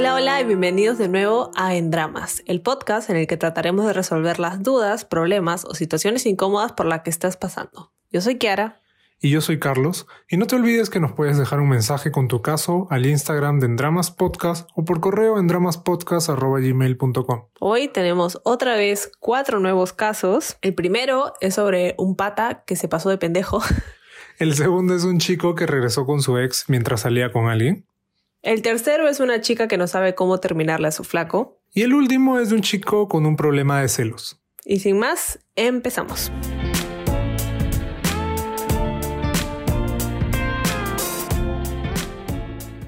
Hola, hola y bienvenidos de nuevo a En Dramas, el podcast en el que trataremos de resolver las dudas, problemas o situaciones incómodas por las que estás pasando. Yo soy Kiara. Y yo soy Carlos. Y no te olvides que nos puedes dejar un mensaje con tu caso al Instagram de Endramas Podcast o por correo en dramaspodcast.gmail.com. Hoy tenemos otra vez cuatro nuevos casos. El primero es sobre un pata que se pasó de pendejo. El segundo es un chico que regresó con su ex mientras salía con alguien. El tercero es una chica que no sabe cómo terminarle a su flaco. Y el último es de un chico con un problema de celos. Y sin más, empezamos.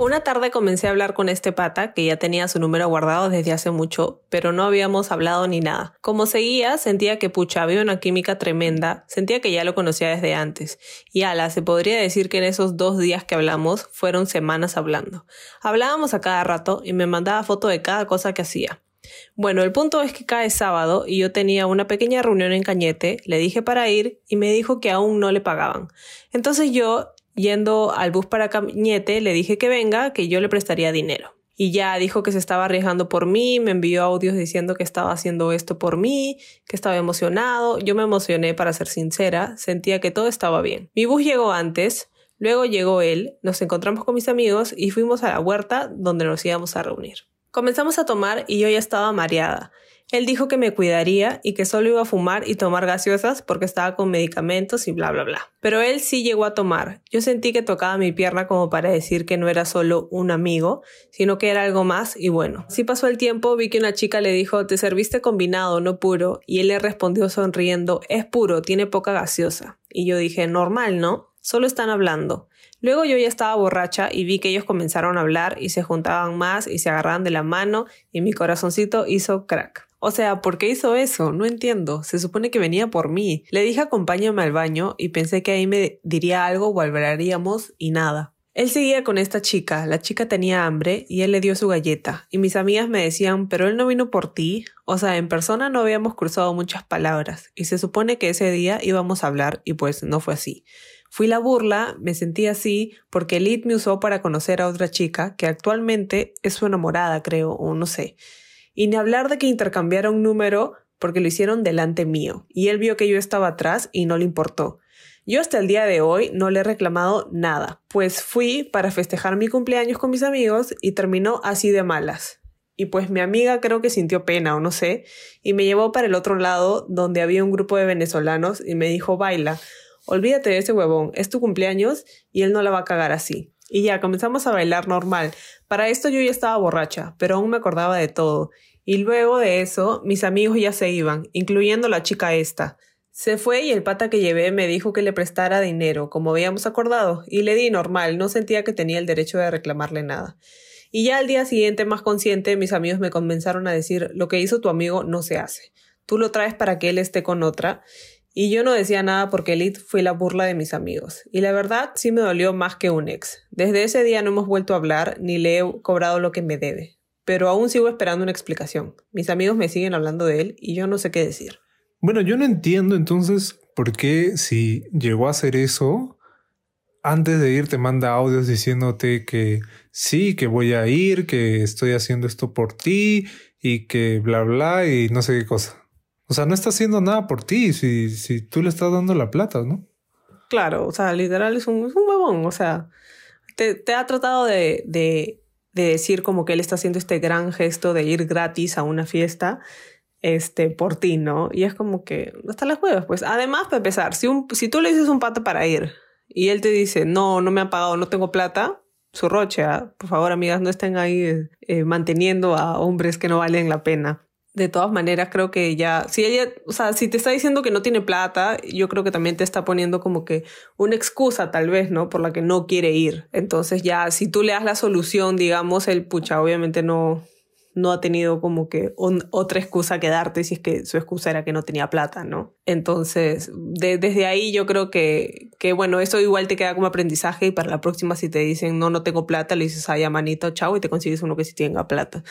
Una tarde comencé a hablar con este pata, que ya tenía su número guardado desde hace mucho, pero no habíamos hablado ni nada. Como seguía, sentía que pucha, había una química tremenda, sentía que ya lo conocía desde antes. Y ala, se podría decir que en esos dos días que hablamos fueron semanas hablando. Hablábamos a cada rato y me mandaba foto de cada cosa que hacía. Bueno, el punto es que cae sábado y yo tenía una pequeña reunión en Cañete, le dije para ir y me dijo que aún no le pagaban. Entonces yo Yendo al bus para Cañete, le dije que venga, que yo le prestaría dinero. Y ya dijo que se estaba arriesgando por mí, me envió audios diciendo que estaba haciendo esto por mí, que estaba emocionado. Yo me emocioné para ser sincera, sentía que todo estaba bien. Mi bus llegó antes, luego llegó él, nos encontramos con mis amigos y fuimos a la huerta donde nos íbamos a reunir. Comenzamos a tomar y yo ya estaba mareada. Él dijo que me cuidaría y que solo iba a fumar y tomar gaseosas porque estaba con medicamentos y bla bla bla. Pero él sí llegó a tomar. Yo sentí que tocaba mi pierna como para decir que no era solo un amigo, sino que era algo más y bueno. Si pasó el tiempo, vi que una chica le dijo, te serviste combinado, no puro, y él le respondió sonriendo, es puro, tiene poca gaseosa. Y yo dije, normal, ¿no? Solo están hablando. Luego yo ya estaba borracha y vi que ellos comenzaron a hablar y se juntaban más y se agarraban de la mano y mi corazoncito hizo crack. O sea, ¿por qué hizo eso? No entiendo. Se supone que venía por mí. Le dije acompáñame al baño y pensé que ahí me diría algo o hablaríamos y nada. Él seguía con esta chica, la chica tenía hambre y él le dio su galleta, y mis amigas me decían, pero él no vino por ti, o sea, en persona no habíamos cruzado muchas palabras, y se supone que ese día íbamos a hablar, y pues no fue así. Fui la burla, me sentí así, porque Elite me usó para conocer a otra chica, que actualmente es su enamorada, creo, o no sé. Y ni hablar de que intercambiara un número porque lo hicieron delante mío, y él vio que yo estaba atrás y no le importó. Yo hasta el día de hoy no le he reclamado nada, pues fui para festejar mi cumpleaños con mis amigos y terminó así de malas. Y pues mi amiga creo que sintió pena o no sé, y me llevó para el otro lado donde había un grupo de venezolanos y me dijo baila, olvídate de ese huevón, es tu cumpleaños y él no la va a cagar así. Y ya comenzamos a bailar normal. Para esto yo ya estaba borracha, pero aún me acordaba de todo. Y luego de eso, mis amigos ya se iban, incluyendo la chica esta. Se fue y el pata que llevé me dijo que le prestara dinero, como habíamos acordado, y le di normal, no sentía que tenía el derecho de reclamarle nada. Y ya al día siguiente, más consciente, mis amigos me comenzaron a decir, lo que hizo tu amigo no se hace. Tú lo traes para que él esté con otra. Y yo no decía nada porque Elite fue la burla de mis amigos. Y la verdad sí me dolió más que un ex. Desde ese día no hemos vuelto a hablar ni le he cobrado lo que me debe. Pero aún sigo esperando una explicación. Mis amigos me siguen hablando de él y yo no sé qué decir. Bueno, yo no entiendo entonces por qué si llegó a hacer eso, antes de ir te manda audios diciéndote que sí, que voy a ir, que estoy haciendo esto por ti y que bla bla y no sé qué cosa. O sea, no está haciendo nada por ti si, si tú le estás dando la plata, ¿no? Claro, o sea, literal es un, es un huevón. O sea, te, te ha tratado de, de, de, decir como que él está haciendo este gran gesto de ir gratis a una fiesta este, por ti, ¿no? Y es como que hasta las huevas, pues. Además, para empezar, si, un, si tú le dices un pato para ir y él te dice, no, no me ha pagado, no tengo plata, su roche, ¿ah? por favor, amigas, no estén ahí eh, manteniendo a hombres que no valen la pena de todas maneras creo que ya, si ella, o sea, si te está diciendo que no tiene plata, yo creo que también te está poniendo como que una excusa tal vez, ¿no? Por la que no quiere ir. Entonces ya, si tú le das la solución, digamos, el pucha, obviamente no, no ha tenido como que otra excusa que darte si es que su excusa era que no tenía plata, ¿no? Entonces, desde ahí yo creo que, que, bueno, eso igual te queda como aprendizaje y para la próxima si te dicen, no, no tengo plata, le dices, ay, manito, chao, y te consigues uno que sí tenga plata.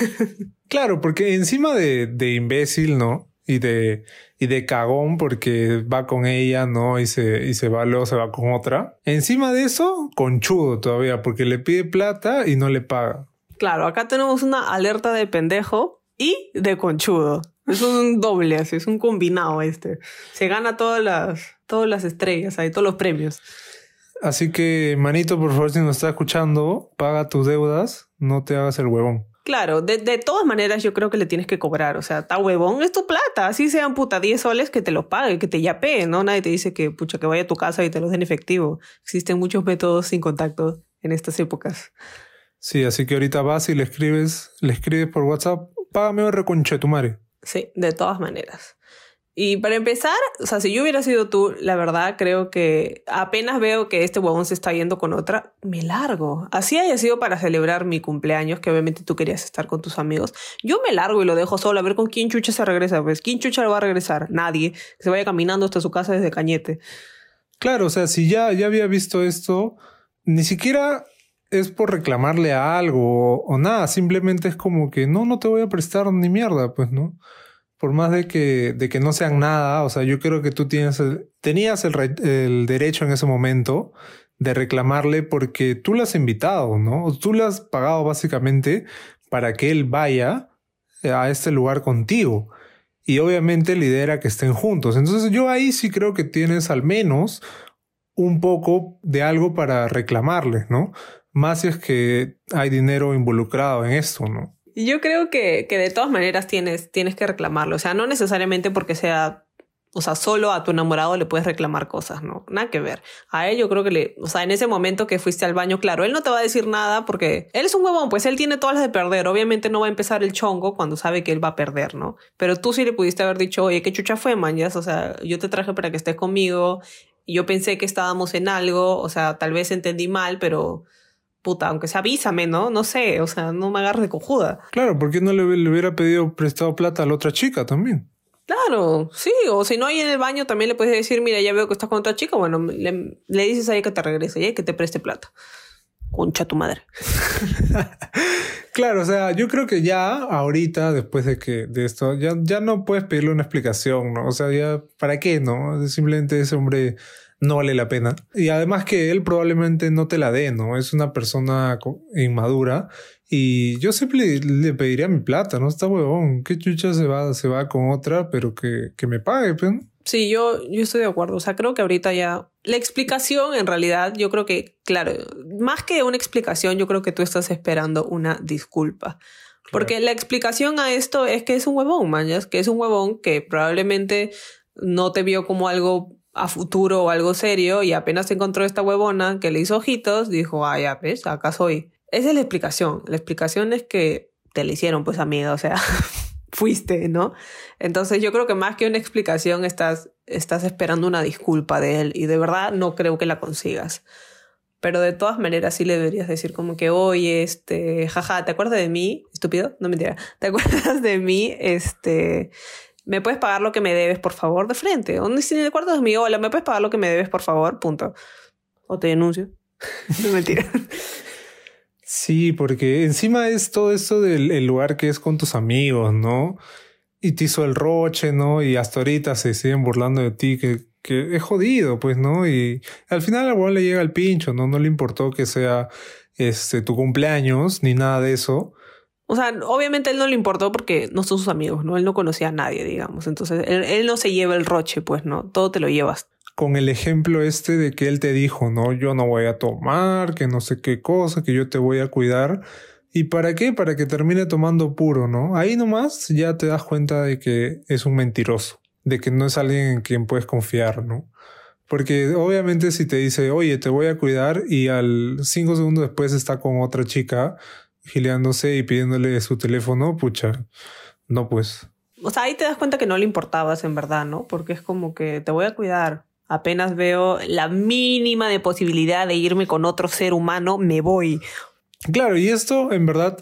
claro, porque encima de, de imbécil, ¿no? Y de, y de cagón porque va con ella, ¿no? Y se, y se va, luego se va con otra. Encima de eso, conchudo todavía, porque le pide plata y no le paga. Claro, acá tenemos una alerta de pendejo y de conchudo. Es un doble, así, es un combinado este. Se gana todas las, todas las estrellas, ahí, todos los premios. Así que, manito, por favor, si nos está escuchando, paga tus deudas, no te hagas el huevón. Claro, de, de, todas maneras yo creo que le tienes que cobrar. O sea, está huevón, es tu plata. Así sean puta 10 soles que te los pague, que te yapee, ¿no? Nadie te dice que pucha que vaya a tu casa y te los den efectivo. Existen muchos métodos sin contacto en estas épocas. Sí, así que ahorita vas y le escribes, le escribes por WhatsApp, págame un reconche tu madre. Sí, de todas maneras. Y para empezar, o sea, si yo hubiera sido tú, la verdad creo que apenas veo que este huevón se está yendo con otra, me largo. Así haya sido para celebrar mi cumpleaños, que obviamente tú querías estar con tus amigos. Yo me largo y lo dejo solo a ver con quién chucha se regresa. Pues, ¿quién chucha lo va a regresar? Nadie. Que se vaya caminando hasta su casa desde Cañete. Claro, o sea, si ya, ya había visto esto, ni siquiera es por reclamarle a algo o, o nada. Simplemente es como que no, no te voy a prestar ni mierda, pues, ¿no? Por más de que, de que no sean nada, o sea, yo creo que tú tienes tenías el, el, derecho en ese momento de reclamarle porque tú lo has invitado, ¿no? Tú le has pagado básicamente para que él vaya a este lugar contigo. Y obviamente lidera que estén juntos. Entonces yo ahí sí creo que tienes al menos un poco de algo para reclamarle, ¿no? Más si es que hay dinero involucrado en esto, ¿no? Yo creo que, que de todas maneras tienes, tienes que reclamarlo. O sea, no necesariamente porque sea o sea, solo a tu enamorado le puedes reclamar cosas, ¿no? Nada que ver. A él yo creo que le, o sea, en ese momento que fuiste al baño, claro, él no te va a decir nada porque él es un huevón, pues él tiene todas las de perder. Obviamente no va a empezar el chongo cuando sabe que él va a perder, ¿no? Pero tú sí le pudiste haber dicho, oye, qué chucha fue, mañas, o sea, yo te traje para que estés conmigo. Yo pensé que estábamos en algo, o sea, tal vez entendí mal, pero puta, aunque sea avísame, ¿no? No sé, o sea, no me agarres de cojuda. Claro, ¿por qué no le, le, hubiera pedido prestado plata a la otra chica también? Claro, sí, o si no hay en el baño también le puedes decir, mira, ya veo que estás con otra chica, bueno, le, le dices a ella que te regrese, y que te preste plata. Concha tu madre. claro, o sea, yo creo que ya ahorita, después de que de esto, ya, ya no puedes pedirle una explicación, ¿no? O sea, ya, ¿para qué, no? Simplemente ese hombre no vale la pena. Y además que él probablemente no te la dé, ¿no? Es una persona inmadura y yo siempre le, pediría mi plata, ¿no? Está huevón, qué chucha se va, se va con otra, pero que, que me pague, pues. Sí, yo, yo estoy de acuerdo. O sea, creo que ahorita ya la explicación, en realidad, yo creo que, claro, más que una explicación, yo creo que tú estás esperando una disculpa. Porque la explicación a esto es que es un huevón, mañas, que es un huevón que probablemente no te vio como algo a futuro o algo serio y apenas encontró esta huevona que le hizo ojitos, dijo, ah, ya, ves, acá soy. Esa es la explicación. La explicación es que te la hicieron, pues, amiga, o sea, fuiste, ¿no? Entonces yo creo que más que una explicación estás, estás esperando una disculpa de él y de verdad no creo que la consigas. Pero de todas maneras sí le deberías decir como que, oye, este, jaja, ¿te acuerdas de mí? Estúpido, no mentira. ¿Te acuerdas de mí? Este, ¿me puedes pagar lo que me debes, por favor, de frente? O si te acuerdas de mí, hola, ¿me puedes pagar lo que me debes, por favor? Punto. O te denuncio. no mentira. Sí, porque encima es todo esto del lugar que es con tus amigos, ¿no? Y te hizo el roche, ¿no? Y hasta ahorita se siguen burlando de ti, que, que es jodido, pues, ¿no? Y al final a le llega el pincho, ¿no? No le importó que sea este tu cumpleaños ni nada de eso. O sea, obviamente a él no le importó porque no son sus amigos, ¿no? Él no conocía a nadie, digamos. Entonces, él, no se lleva el roche, pues, ¿no? Todo te lo llevas con el ejemplo este de que él te dijo, no, yo no voy a tomar, que no sé qué cosa, que yo te voy a cuidar. ¿Y para qué? Para que termine tomando puro, ¿no? Ahí nomás ya te das cuenta de que es un mentiroso, de que no es alguien en quien puedes confiar, ¿no? Porque obviamente si te dice, oye, te voy a cuidar y al cinco segundos después está con otra chica gileándose y pidiéndole su teléfono, pucha, no pues. O sea, ahí te das cuenta que no le importabas en verdad, ¿no? Porque es como que te voy a cuidar, Apenas veo la mínima de posibilidad de irme con otro ser humano, me voy. Claro, y esto en verdad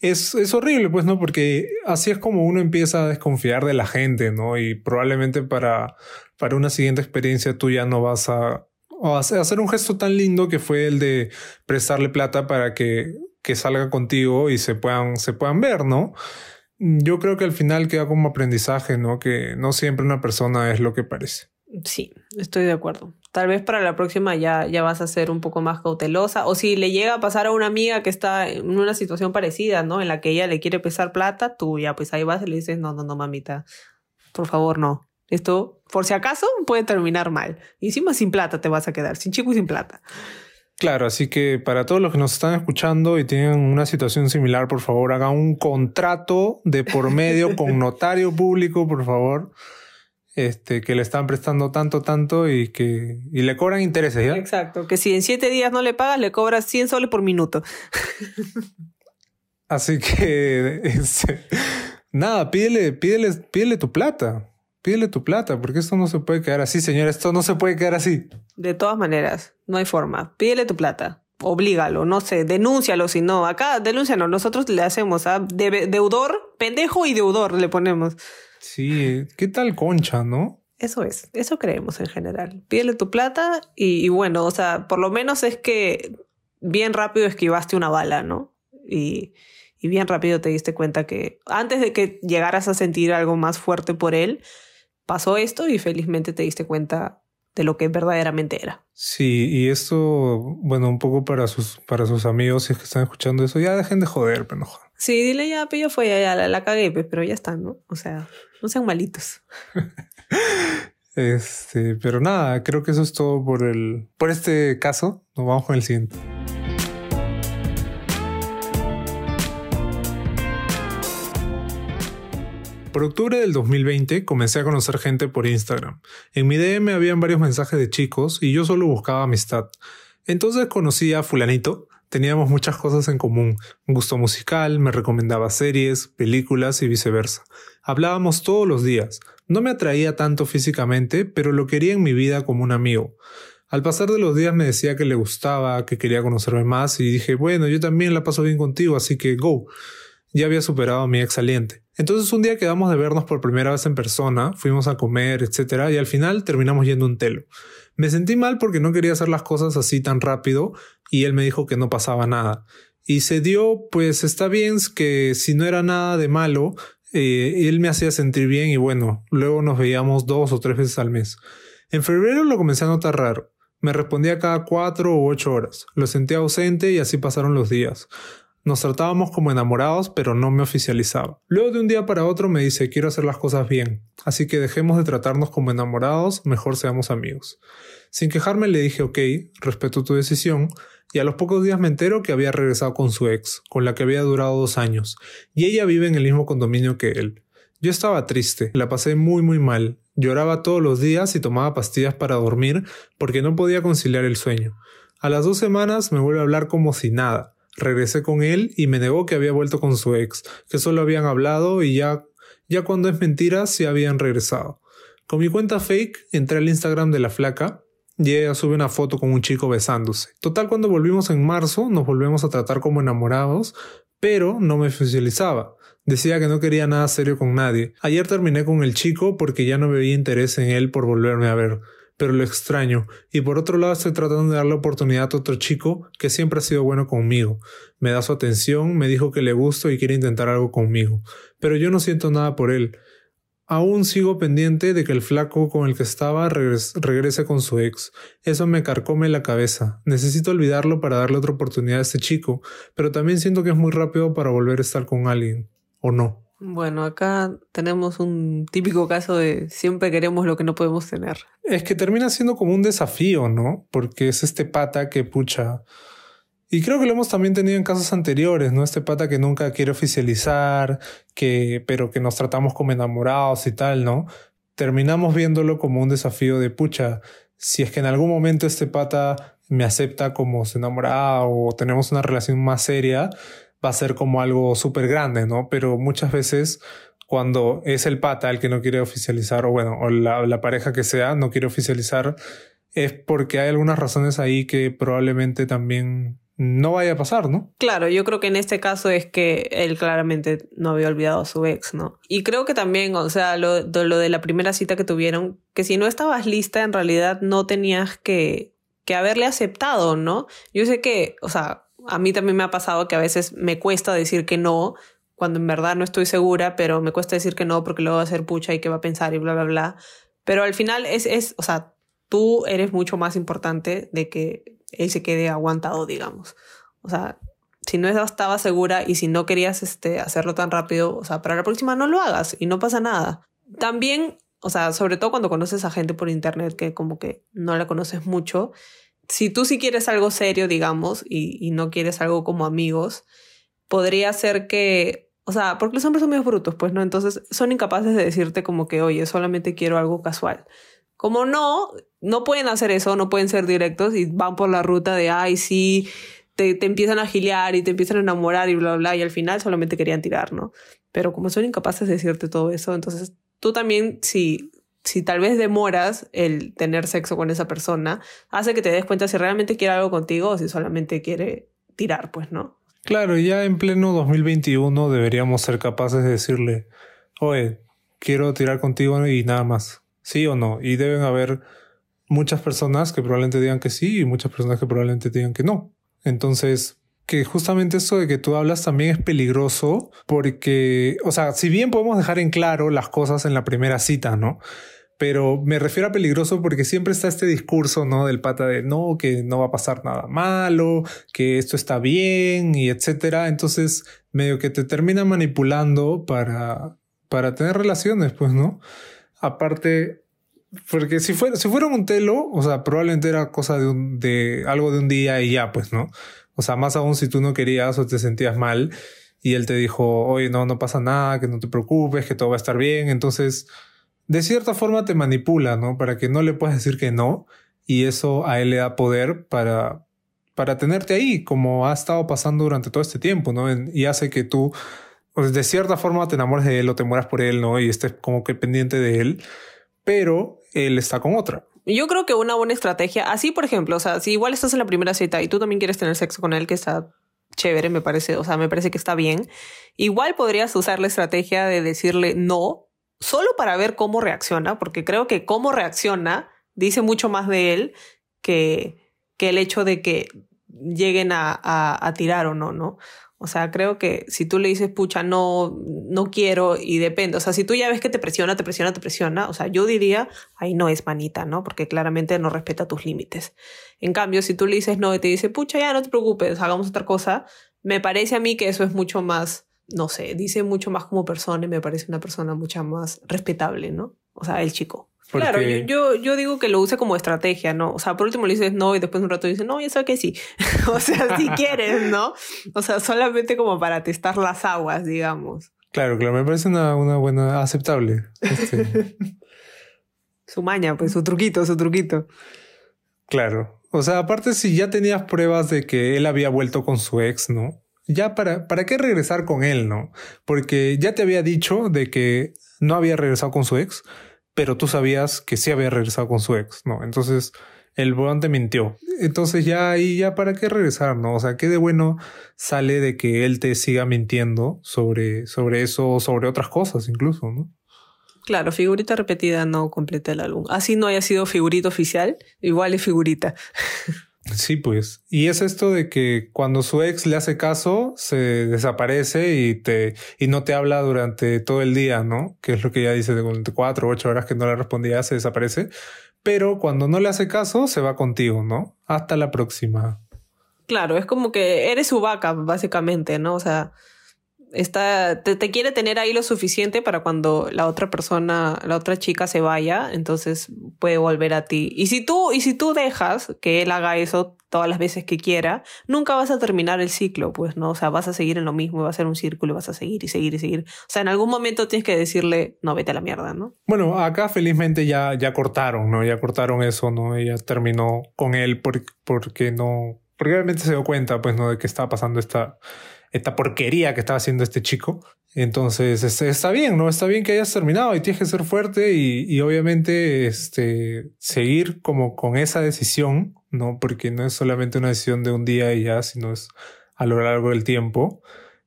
es, es horrible, pues, ¿no? Porque así es como uno empieza a desconfiar de la gente, ¿no? Y probablemente para, para una siguiente experiencia tú ya no vas a, a hacer un gesto tan lindo que fue el de prestarle plata para que, que salga contigo y se puedan, se puedan ver, ¿no? Yo creo que al final queda como aprendizaje, ¿no? Que no siempre una persona es lo que parece. Sí, estoy de acuerdo. Tal vez para la próxima ya, ya vas a ser un poco más cautelosa. O si le llega a pasar a una amiga que está en una situación parecida, ¿no? En la que ella le quiere pesar plata, tú ya pues ahí vas y le dices, no, no, no, mamita, por favor, no. Esto, por si acaso, puede terminar mal. Y encima sin plata te vas a quedar, sin chico y sin plata. Claro, así que para todos los que nos están escuchando y tienen una situación similar, por favor, hagan un contrato de por medio con notario público, por favor este, que le están prestando tanto, tanto y que y le cobran intereses, ¿ya? Exacto, que si en siete días no le pagas, le cobras 100 soles por minuto. Así que, este, nada, pídele, pídele, pídele tu plata. Pídele tu plata, porque esto no se puede quedar así, señor. Esto no se puede quedar así. De todas maneras, no hay forma. Pídele tu plata. Oblígalo, no sé, denúncialo si no. Acá, denúncialo. Nosotros le hacemos a ¿ah? deudor, pendejo y deudor le ponemos. Sí, ¿qué tal concha, no? Eso es, eso creemos en general. Pídele tu plata y, bueno, o sea, por lo menos es que bien rápido esquivaste una bala, ¿no? Y, y bien rápido te diste cuenta que antes de que llegaras a sentir algo más fuerte por él, pasó esto y felizmente te diste cuenta de lo que verdaderamente era. Sí, y esto, bueno, un poco para sus, para sus amigos, si es que están escuchando eso, ya dejen de joder, pero no Sí, dile ya, pero yo fue, ya, la, la cagué, pero ya está, ¿no? O sea, no sean malitos. este, pero nada, creo que eso es todo por el, por este caso. Nos vamos con el siguiente. Por octubre del 2020 comencé a conocer gente por Instagram. En mi DM habían varios mensajes de chicos y yo solo buscaba amistad. Entonces conocí a fulanito, Teníamos muchas cosas en común, un gusto musical, me recomendaba series, películas y viceversa. Hablábamos todos los días. No me atraía tanto físicamente, pero lo quería en mi vida como un amigo. Al pasar de los días me decía que le gustaba, que quería conocerme más y dije, bueno, yo también la paso bien contigo, así que go. Ya había superado a mi ex saliente. Entonces un día quedamos de vernos por primera vez en persona, fuimos a comer, etc. y al final terminamos yendo un telo. Me sentí mal porque no quería hacer las cosas así tan rápido y él me dijo que no pasaba nada. Y se dio, pues está bien que si no era nada de malo, eh, él me hacía sentir bien y bueno, luego nos veíamos dos o tres veces al mes. En febrero lo comencé a notar raro. Me respondía cada cuatro u ocho horas. Lo sentía ausente y así pasaron los días. Nos tratábamos como enamorados, pero no me oficializaba. Luego de un día para otro me dice quiero hacer las cosas bien, así que dejemos de tratarnos como enamorados, mejor seamos amigos. Sin quejarme le dije ok, respeto tu decisión, y a los pocos días me entero que había regresado con su ex, con la que había durado dos años, y ella vive en el mismo condominio que él. Yo estaba triste, la pasé muy muy mal, lloraba todos los días y tomaba pastillas para dormir porque no podía conciliar el sueño. A las dos semanas me vuelve a hablar como si nada. Regresé con él y me negó que había vuelto con su ex, que solo habían hablado y ya, ya cuando es mentira, sí habían regresado. Con mi cuenta fake entré al Instagram de la flaca y ella sube una foto con un chico besándose. Total, cuando volvimos en marzo, nos volvemos a tratar como enamorados, pero no me oficializaba. Decía que no quería nada serio con nadie. Ayer terminé con el chico porque ya no veía interés en él por volverme a ver pero lo extraño, y por otro lado estoy tratando de darle oportunidad a otro chico que siempre ha sido bueno conmigo. Me da su atención, me dijo que le gusto y quiere intentar algo conmigo, pero yo no siento nada por él. Aún sigo pendiente de que el flaco con el que estaba regrese con su ex. Eso me carcome la cabeza. Necesito olvidarlo para darle otra oportunidad a este chico, pero también siento que es muy rápido para volver a estar con alguien. ¿O no? Bueno, acá tenemos un típico caso de siempre queremos lo que no podemos tener. Es que termina siendo como un desafío, ¿no? Porque es este pata que pucha. Y creo que lo hemos también tenido en casos anteriores, ¿no? Este pata que nunca quiere oficializar, que, pero que nos tratamos como enamorados y tal, ¿no? Terminamos viéndolo como un desafío de pucha. Si es que en algún momento este pata me acepta como su enamorada o tenemos una relación más seria, va a ser como algo súper grande, ¿no? Pero muchas veces cuando es el pata el que no quiere oficializar, o bueno, o la, pareja que sea no quiere oficializar, es porque hay algunas razones ahí que probablemente también no vaya a pasar, ¿no? Claro, yo creo que en este caso es que él claramente no había olvidado a su ex, ¿no? Y creo que también, o sea, lo, lo de la primera cita que tuvieron, que si no estabas lista, en realidad no tenías que, que haberle aceptado, ¿no? Yo sé que, o sea, a mí también me ha pasado que a veces me cuesta decir que no, cuando en verdad no estoy segura, pero me cuesta decir que no porque luego va a ser pucha y que va a pensar y bla, bla, bla. Pero al final es, es, o sea, tú eres mucho más importante de que él se quede aguantado, digamos. O sea, si no estaba segura y si no querías este, hacerlo tan rápido, o sea, para la próxima no lo hagas y no pasa nada. También, o sea, sobre todo cuando conoces a gente por internet que como que no la conoces mucho, si tú sí quieres algo serio, digamos, y, y no quieres algo como amigos, podría ser que, o sea, porque los hombres son medio brutos, pues, ¿no? Entonces son incapaces de decirte como que, oye, solamente quiero algo casual. Como no, no pueden hacer eso, no pueden ser directos y van por la ruta de, ay, sí, te, te empiezan a giliar y te empiezan a enamorar y bla, bla, y al final solamente querían tirar, ¿no? Pero como son incapaces de decirte todo eso, entonces tú también, si, si tal vez demoras el tener sexo con esa persona, hace que te des cuenta si realmente quiere algo contigo o si solamente quiere tirar, pues, ¿no? Claro, ya en pleno 2021 deberíamos ser capaces de decirle, oye, quiero tirar contigo y nada más, sí o no. Y deben haber muchas personas que probablemente digan que sí y muchas personas que probablemente digan que no. Entonces, que justamente eso de que tú hablas también es peligroso porque, o sea, si bien podemos dejar en claro las cosas en la primera cita, ¿no? Pero me refiero a peligroso porque siempre está este discurso, ¿no? Del pata de no, que no va a pasar nada malo, que esto está bien y etcétera. Entonces, medio que te termina manipulando para, para tener relaciones, pues, ¿no? Aparte, porque si fuera, si fuera un telo, o sea, probablemente era cosa de un, de algo de un día y ya, pues, ¿no? O sea, más aún si tú no querías o te sentías mal y él te dijo, oye, no, no pasa nada, que no te preocupes, que todo va a estar bien. Entonces, de cierta forma te manipula, ¿no? Para que no le puedas decir que no y eso a él le da poder para, para tenerte ahí, como ha estado pasando durante todo este tiempo, ¿no? Y hace que tú, pues, de cierta forma, te enamores de él o te mueras por él, ¿no? Y estés como que pendiente de él, pero él está con otra. Yo creo que una buena estrategia, así por ejemplo, o sea, si igual estás en la primera cita y tú también quieres tener sexo con él, que está chévere, me parece, o sea, me parece que está bien, igual podrías usar la estrategia de decirle no, solo para ver cómo reacciona, porque creo que cómo reacciona dice mucho más de él que, que el hecho de que lleguen a, a, a tirar o no, ¿no? O sea, creo que si tú le dices, pucha, no, no quiero y depende, o sea, si tú ya ves que te presiona, te presiona, te presiona, o sea, yo diría, ahí no es manita, ¿no? Porque claramente no respeta tus límites. En cambio, si tú le dices no y te dice, pucha, ya no te preocupes, hagamos otra cosa, me parece a mí que eso es mucho más, no sé, dice mucho más como persona y me parece una persona mucho más respetable, ¿no? O sea, el chico. Claro, yo, yo, yo, digo que lo use como estrategia, ¿no? O sea, por último le dices no y después de un rato dices, no, ya sabes que sí. o sea, si quieres, ¿no? O sea, solamente como para testar las aguas, digamos. Claro, claro, me parece una, una buena, aceptable. Este. su maña, pues su truquito, su truquito. Claro. O sea, aparte si ya tenías pruebas de que él había vuelto con su ex, ¿no? Ya para, ¿para qué regresar con él, no? Porque ya te había dicho de que no había regresado con su ex pero tú sabías que sí había regresado con su ex, ¿no? Entonces el weón te mintió. Entonces ya ahí, ya para qué regresar, ¿no? O sea, qué de bueno sale de que él te siga mintiendo sobre, sobre eso o sobre otras cosas incluso, ¿no? Claro, figurita repetida no completa el álbum. Así no haya sido figurita oficial, igual es figurita. Sí, pues. Y es esto de que cuando su ex le hace caso, se desaparece y te, y no te habla durante todo el día, ¿no? Que es lo que ella dice de cuatro o ocho horas que no le respondía, se desaparece. Pero cuando no le hace caso, se va contigo, ¿no? Hasta la próxima. Claro, es como que eres su vaca, básicamente, ¿no? O sea, está, te, te, quiere tener ahí lo suficiente para cuando la otra persona, la otra chica se vaya, entonces puede volver a ti. Y si tú, y si tú dejas que él haga eso todas las veces que quiera, nunca vas a terminar el ciclo, pues, ¿no? O sea, vas a seguir en lo mismo, va a ser un círculo vas a seguir y seguir y seguir. O sea, en algún momento tienes que decirle, no, vete a la mierda, ¿no? Bueno, acá felizmente ya, ya cortaron, ¿no? Ya cortaron eso, ¿no? Ella terminó con él porque, porque no, porque obviamente se dio cuenta, pues, ¿no? De que estaba pasando esta esta porquería que estaba haciendo este chico. Entonces, está bien, ¿no? Está bien que hayas terminado y tienes que ser fuerte y, y, obviamente este, seguir como con esa decisión, ¿no? Porque no es solamente una decisión de un día y ya, sino es a lo largo del tiempo,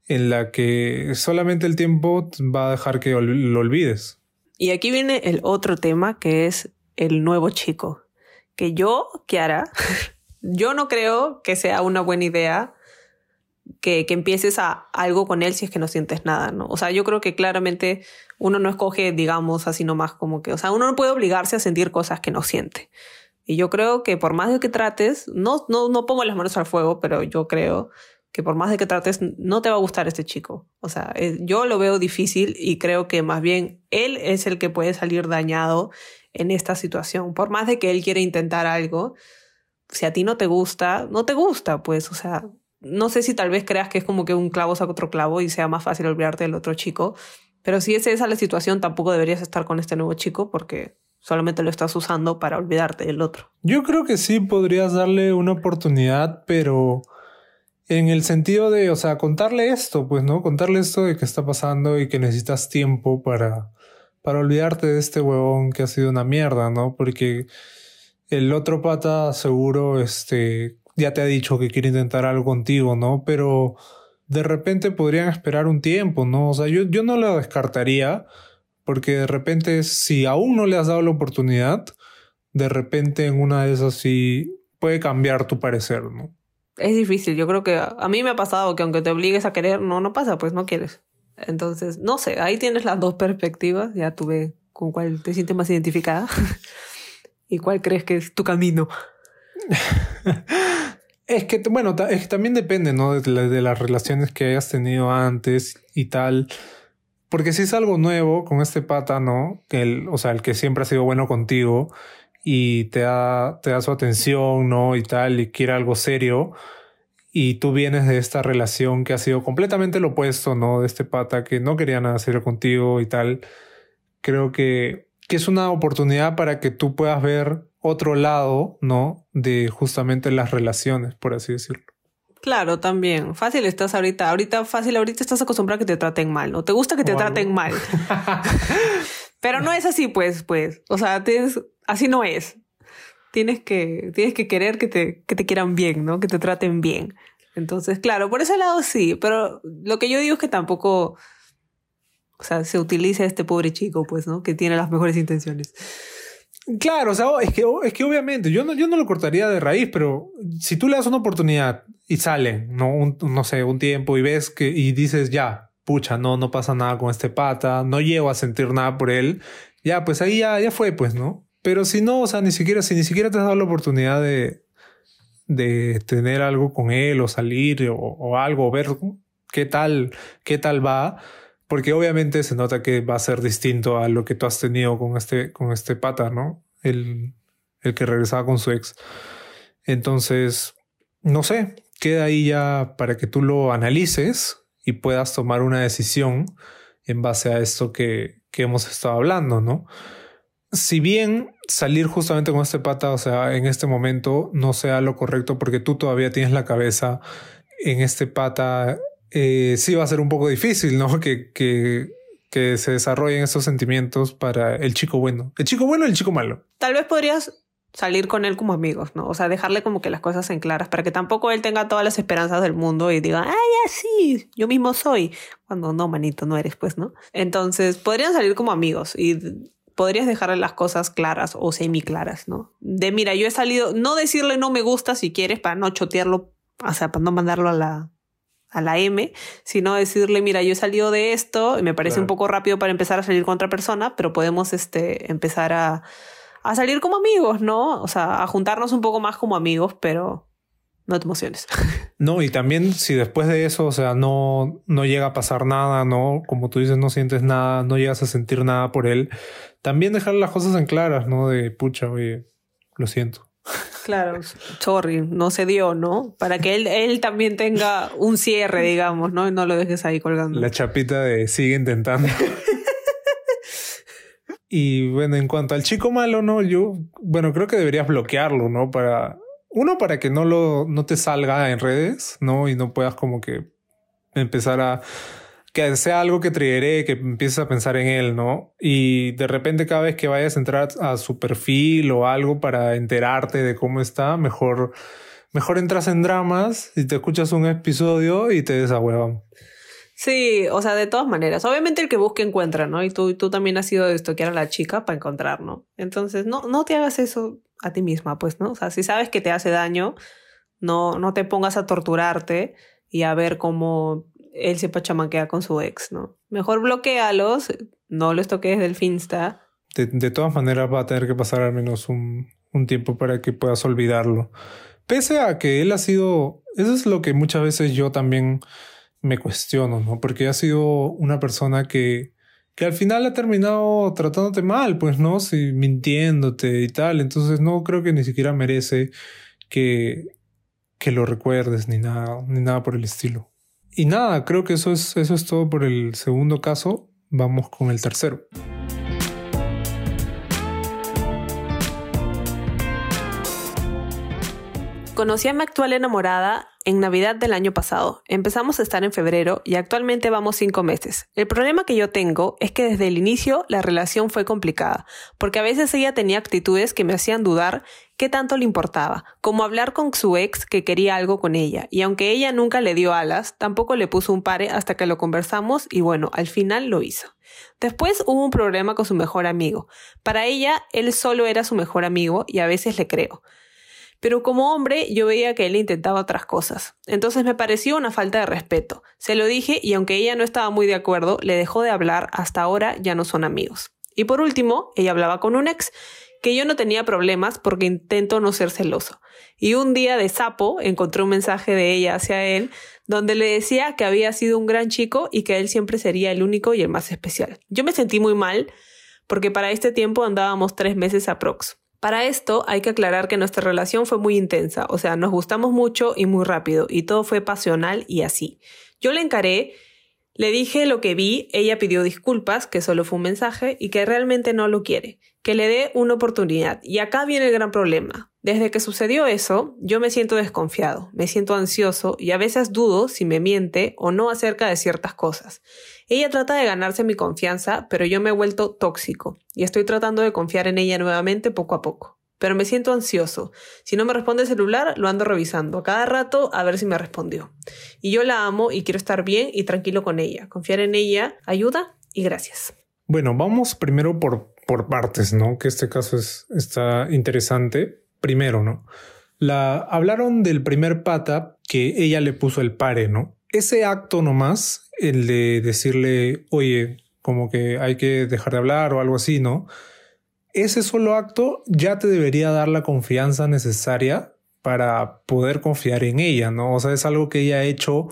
en la que solamente el tiempo va a dejar que lo olvides. Y aquí viene el otro tema que es el nuevo chico. Que yo, Kiara, yo no creo que sea una buena idea que, que empieces a algo con él si es que no sientes nada, ¿no? O sea, yo creo que claramente uno no escoge, digamos, así nomás como que, o sea, uno no puede obligarse a sentir cosas que no siente. Y yo creo que por más de que trates, no, no, no pongo las manos al fuego, pero yo creo que por más de que trates, no te va a gustar este chico. O sea, eh, yo lo veo difícil y creo que más bien él es el que puede salir dañado en esta situación. Por más de que él quiera intentar algo, si a ti no te gusta, no te gusta, pues, o sea, no sé si tal vez creas que es como que un clavo saca otro clavo y sea más fácil olvidarte del otro chico, pero si es esa la situación, tampoco deberías estar con este nuevo chico porque solamente lo estás usando para olvidarte del otro. Yo creo que sí podrías darle una oportunidad, pero en el sentido de, o sea, contarle esto, pues, ¿no? Contarle esto de que está pasando y que necesitas tiempo para, para olvidarte de este huevón que ha sido una mierda, ¿no? Porque el otro pata seguro, este, ya te ha dicho que quiere intentar algo contigo, ¿no? Pero de repente podrían esperar un tiempo, ¿no? O sea, yo, yo no lo descartaría, porque de repente, si aún no le has dado la oportunidad, de repente en una de esas sí puede cambiar tu parecer, ¿no? Es difícil, yo creo que a mí me ha pasado que aunque te obligues a querer, no, no pasa, pues no quieres. Entonces, no sé, ahí tienes las dos perspectivas, ya tuve con cuál te sientes más identificada y cuál crees que es tu camino. Es que, bueno, es que también depende, ¿no? De, las relaciones que hayas tenido antes y tal. Porque si es algo nuevo con este pata, ¿no? El, o sea, el que siempre ha sido bueno contigo y te da, te da su atención, ¿no? Y tal, y quiere algo serio. Y tú vienes de esta relación que ha sido completamente lo opuesto, ¿no? De este pata que no quería nada serio contigo y tal. Creo que, que es una oportunidad para que tú puedas ver otro lado, ¿no? De justamente las relaciones, por así decirlo. Claro, también. Fácil estás ahorita. Ahorita, fácil, ahorita estás acostumbrado a que te traten mal, ¿no? Te gusta que te traten mal. Pero no es así, pues, pues. O sea, tienes, así no es. Tienes que, tienes que querer que te, que te quieran bien, ¿no? Que te traten bien. Entonces, claro, por ese lado sí. Pero lo que yo digo es que tampoco, o sea, se utilice a este pobre chico, pues, ¿no? Que tiene las mejores intenciones. Claro, o sea, es que, es que obviamente yo no, yo no lo cortaría de raíz, pero si tú le das una oportunidad y sale, no, no sé, un tiempo y ves que y dices ya, pucha, no, no pasa nada con este pata, no llego a sentir nada por él, ya, pues ahí ya, ya fue, pues, ¿no? Pero si no, o sea, ni siquiera, si ni siquiera te has dado la oportunidad de, de tener algo con él o salir o, o algo, ver qué tal, qué tal va, porque obviamente se nota que va a ser distinto a lo que tú has tenido con este, con este pata, ¿no? El, el que regresaba con su ex. Entonces, no sé, queda ahí ya para que tú lo analices y puedas tomar una decisión en base a esto que, que hemos estado hablando, ¿no? Si bien salir justamente con este pata, o sea, en este momento no sea lo correcto porque tú todavía tienes la cabeza en este pata eh, sí va a ser un poco difícil, ¿no? Que, que, que se desarrollen esos sentimientos para el chico bueno. ¿El chico bueno o el chico malo? Tal vez podrías salir con él como amigos, ¿no? O sea, dejarle como que las cosas en claras para que tampoco él tenga todas las esperanzas del mundo y diga, ah, ya sí, yo mismo soy. Cuando no, manito, no eres, pues, ¿no? Entonces, podrían salir como amigos y podrías dejarle las cosas claras o semi claras, ¿no? De mira, yo he salido, no decirle no me gusta si quieres para no chotearlo, o sea, para no mandarlo a la, a la M, sino decirle, mira, yo he salido de esto y me parece un poco rápido para empezar a salir con otra persona, pero podemos este, empezar a, a salir como amigos, ¿no? O sea, a juntarnos un poco más como amigos, pero no te emociones. No, y también si después de eso, o sea, no, no llega a pasar nada, ¿no? Como tú dices, no sientes nada, no llegas a sentir nada por él, también dejar las cosas en claras, ¿no? De pucha, oye, lo siento. Claro, sorry, no se dio, ¿no? Para que él, él también tenga un cierre, digamos, ¿no? Y no lo dejes ahí colgando. La chapita de sigue intentando. y bueno, en cuanto al chico malo, ¿no? Yo, bueno, creo que deberías bloquearlo, ¿no? Para, uno, para que no lo, no te salga en redes, ¿no? Y no puedas como que empezar a que sea algo que triggeré, que empieces a pensar en él, ¿no? Y de repente cada vez que vayas a entrar a su perfil o algo para enterarte de cómo está, mejor, mejor entras en dramas y te escuchas un episodio y te desahuevan. Sí, o sea, de todas maneras. Obviamente el que busque encuentra, ¿no? Y tú, tú también has sido de estoquear a la chica para encontrar, ¿no? Entonces, no, no te hagas eso a ti misma, pues, ¿no? O sea, si sabes que te hace daño, no, no te pongas a torturarte y a ver cómo él se pachamanquea con su ex, ¿no? Mejor bloquealos, no los toques del Finsta. De, de todas maneras va a tener que pasar al menos un, un tiempo para que puedas olvidarlo. Pese a que él ha sido, eso es lo que muchas veces yo también me cuestiono, ¿no? Porque ha sido una persona que, que al final ha terminado tratándote mal, pues, ¿no? Sí, mintiéndote y tal. Entonces no creo que ni siquiera merece que, que lo recuerdes ni nada, ni nada por el estilo. Y nada, creo que eso es, eso es todo por el segundo caso. Vamos con el tercero. Conocí a mi actual enamorada en Navidad del año pasado. Empezamos a estar en febrero y actualmente vamos cinco meses. El problema que yo tengo es que desde el inicio la relación fue complicada, porque a veces ella tenía actitudes que me hacían dudar qué tanto le importaba, como hablar con su ex que quería algo con ella, y aunque ella nunca le dio alas, tampoco le puso un pare hasta que lo conversamos y bueno, al final lo hizo. Después hubo un problema con su mejor amigo. Para ella, él solo era su mejor amigo y a veces le creo. Pero como hombre yo veía que él intentaba otras cosas. Entonces me pareció una falta de respeto. Se lo dije y aunque ella no estaba muy de acuerdo, le dejó de hablar, hasta ahora ya no son amigos. Y por último, ella hablaba con un ex, que yo no tenía problemas porque intento no ser celoso. Y un día de sapo encontré un mensaje de ella hacia él donde le decía que había sido un gran chico y que él siempre sería el único y el más especial. Yo me sentí muy mal porque para este tiempo andábamos tres meses aprox. Para esto hay que aclarar que nuestra relación fue muy intensa, o sea, nos gustamos mucho y muy rápido, y todo fue pasional y así. Yo le encaré, le dije lo que vi, ella pidió disculpas, que solo fue un mensaje, y que realmente no lo quiere, que le dé una oportunidad. Y acá viene el gran problema. Desde que sucedió eso, yo me siento desconfiado, me siento ansioso y a veces dudo si me miente o no acerca de ciertas cosas. Ella trata de ganarse mi confianza, pero yo me he vuelto tóxico y estoy tratando de confiar en ella nuevamente poco a poco. Pero me siento ansioso. Si no me responde el celular, lo ando revisando cada rato a ver si me respondió. Y yo la amo y quiero estar bien y tranquilo con ella. Confiar en ella ayuda y gracias. Bueno, vamos primero por, por partes, ¿no? Que este caso es, está interesante primero, ¿no? La, hablaron del primer pata que ella le puso el pare, ¿no? Ese acto nomás, el de decirle, oye, como que hay que dejar de hablar o algo así, ¿no? Ese solo acto ya te debería dar la confianza necesaria para poder confiar en ella, ¿no? O sea, es algo que ella ha hecho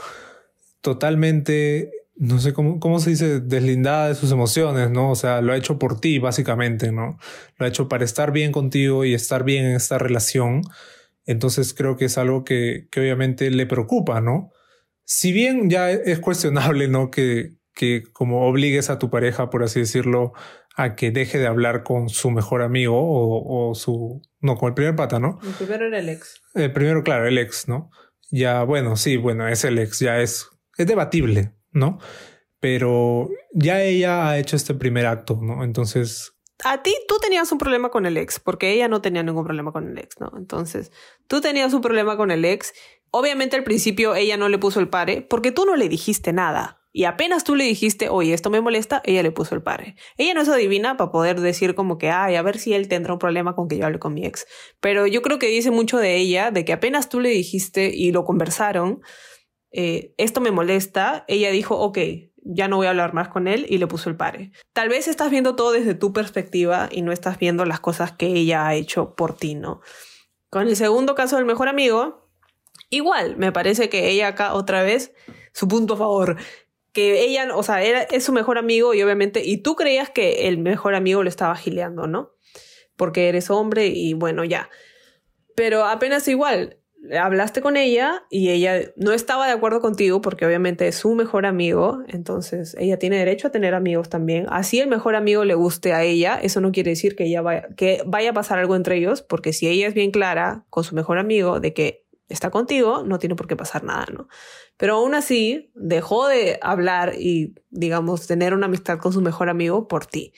totalmente no sé cómo, cómo se dice, deslindada de sus emociones, ¿no? O sea, lo ha hecho por ti, básicamente, ¿no? Lo ha hecho para estar bien contigo y estar bien en esta relación. Entonces creo que es algo que, que obviamente le preocupa, ¿no? Si bien ya es cuestionable, ¿no? Que, que como obligues a tu pareja, por así decirlo, a que deje de hablar con su mejor amigo o, o su... No, con el primer pata, ¿no? El primero era el ex. El primero, claro, el ex, ¿no? Ya, bueno, sí, bueno, es el ex, ya es, es debatible, ¿no? Pero ya ella ha hecho este primer acto, ¿no? Entonces... A ti tú tenías un problema con el ex, porque ella no tenía ningún problema con el ex, ¿no? Entonces, tú tenías un problema con el ex. Obviamente al principio ella no le puso el pare, porque tú no le dijiste nada. Y apenas tú le dijiste, oye, esto me molesta, ella le puso el pare. Ella no es adivina para poder decir como que, ay, a ver si él tendrá un problema con que yo hable con mi ex. Pero yo creo que dice mucho de ella, de que apenas tú le dijiste y lo conversaron, eh, esto me molesta, ella dijo, ok, ya no voy a hablar más con él y le puso el pare. Tal vez estás viendo todo desde tu perspectiva y no estás viendo las cosas que ella ha hecho por ti, ¿no? Con el segundo caso del mejor amigo, igual, me parece que ella acá otra vez, su punto a favor, que ella, o sea, era, es su mejor amigo y obviamente, y tú creías que el mejor amigo lo estaba gileando, ¿no? Porque eres hombre y bueno, ya. Pero apenas igual, hablaste con ella y ella no estaba de acuerdo contigo porque obviamente es su mejor amigo, entonces ella tiene derecho a tener amigos también. Así el mejor amigo le guste a ella, eso no quiere decir que ella vaya, que vaya a pasar algo entre ellos, porque si ella es bien clara con su mejor amigo de que está contigo, no tiene por qué pasar nada, ¿no? Pero aún así dejó de hablar y, digamos, tener una amistad con su mejor amigo por ti.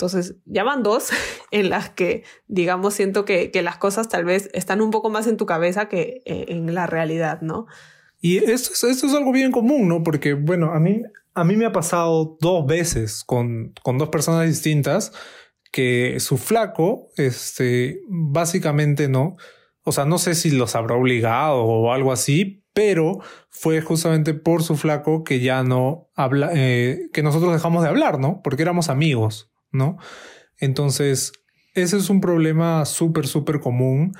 Entonces, ya van dos en las que, digamos, siento que, que, las cosas tal vez están un poco más en tu cabeza que eh, en la realidad, ¿no? Y esto es, esto es algo bien común, ¿no? Porque, bueno, a mí, a mí me ha pasado dos veces con, con dos personas distintas que su flaco, este, básicamente, ¿no? O sea, no sé si los habrá obligado o algo así, pero fue justamente por su flaco que ya no habla, eh, que nosotros dejamos de hablar, ¿no? Porque éramos amigos, ¿no? Entonces, ese es un problema súper, súper común